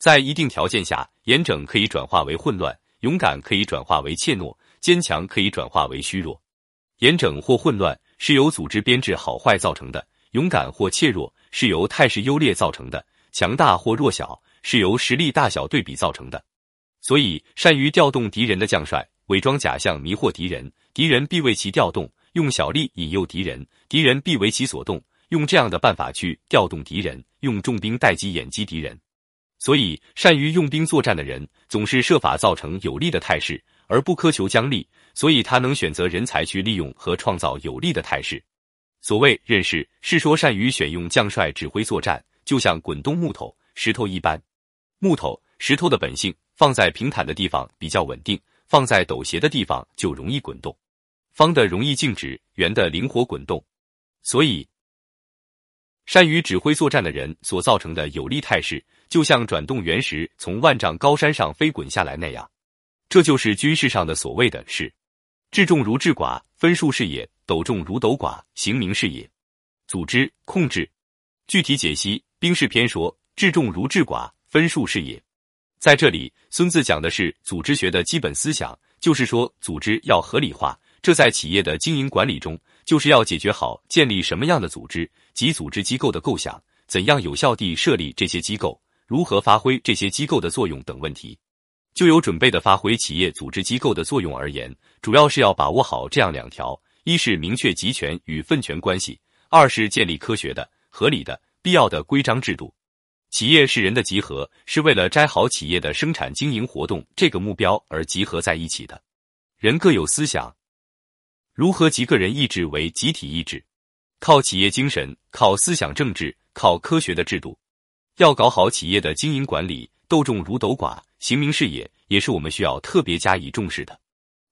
在一定条件下，严整可以转化为混乱，勇敢可以转化为怯懦，坚强可以转化为虚弱。严整或混乱是由组织编制好坏造成的，勇敢或怯弱是由态势优劣造成的，强大或弱小是由实力大小对比造成的。所以，善于调动敌人的将帅，伪装假象迷惑敌人，敌人必为其调动；用小力引诱敌人，敌人必为其所动。用这样的办法去调动敌人，用重兵待机掩击敌人。所以，善于用兵作战的人，总是设法造成有利的态势，而不苛求将利。所以他能选择人才去利用和创造有利的态势。所谓任势，是说善于选用将帅指挥作战，就像滚动木头、石头一般。木头、石头的本性，放在平坦的地方比较稳定，放在陡斜的地方就容易滚动。方的容易静止，圆的灵活滚动。所以，善于指挥作战的人所造成的有利态势，就像转动原石从万丈高山上飞滚下来那样。这就是军事上的所谓的是。治众如治寡，分数是也；斗众如斗寡，行名是也。组织控制，具体解析兵事篇说：治众如治寡，分数是也。在这里，孙子讲的是组织学的基本思想，就是说组织要合理化。这在企业的经营管理中，就是要解决好建立什么样的组织及组织机构的构想，怎样有效地设立这些机构，如何发挥这些机构的作用等问题。就有准备的发挥企业组织机构的作用而言，主要是要把握好这样两条：一是明确集权与分权关系；二是建立科学的、合理的、必要的规章制度。企业是人的集合，是为了摘好企业的生产经营活动这个目标而集合在一起的。人各有思想，如何集个人意志为集体意志？靠企业精神，靠思想政治，靠科学的制度。要搞好企业的经营管理，斗众如斗寡。行名是也，也是我们需要特别加以重视的。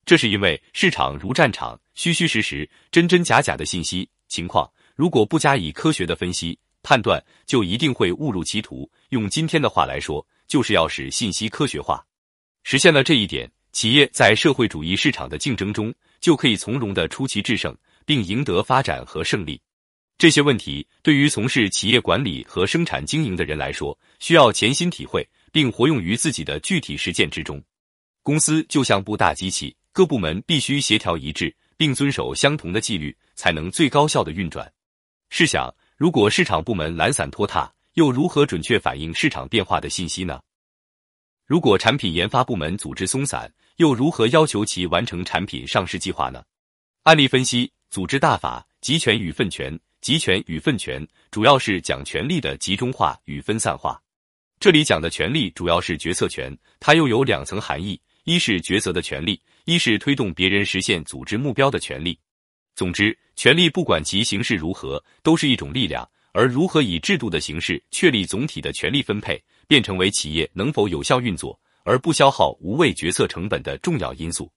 这是因为市场如战场，虚虚实实、真真假假的信息情况，如果不加以科学的分析判断，就一定会误入歧途。用今天的话来说，就是要使信息科学化。实现了这一点，企业在社会主义市场的竞争中，就可以从容的出奇制胜，并赢得发展和胜利。这些问题对于从事企业管理和生产经营的人来说，需要潜心体会。并活用于自己的具体实践之中。公司就像部大机器，各部门必须协调一致，并遵守相同的纪律，才能最高效的运转。试想，如果市场部门懒散拖沓，又如何准确反映市场变化的信息呢？如果产品研发部门组织松散，又如何要求其完成产品上市计划呢？案例分析：组织大法，集权与分权。集权与分权，主要是讲权力的集中化与分散化。这里讲的权利主要是决策权，它又有两层含义：一是抉择的权利，一是推动别人实现组织目标的权利。总之，权力不管其形式如何，都是一种力量，而如何以制度的形式确立总体的权力分配，变成为企业能否有效运作而不消耗无谓决策成本的重要因素。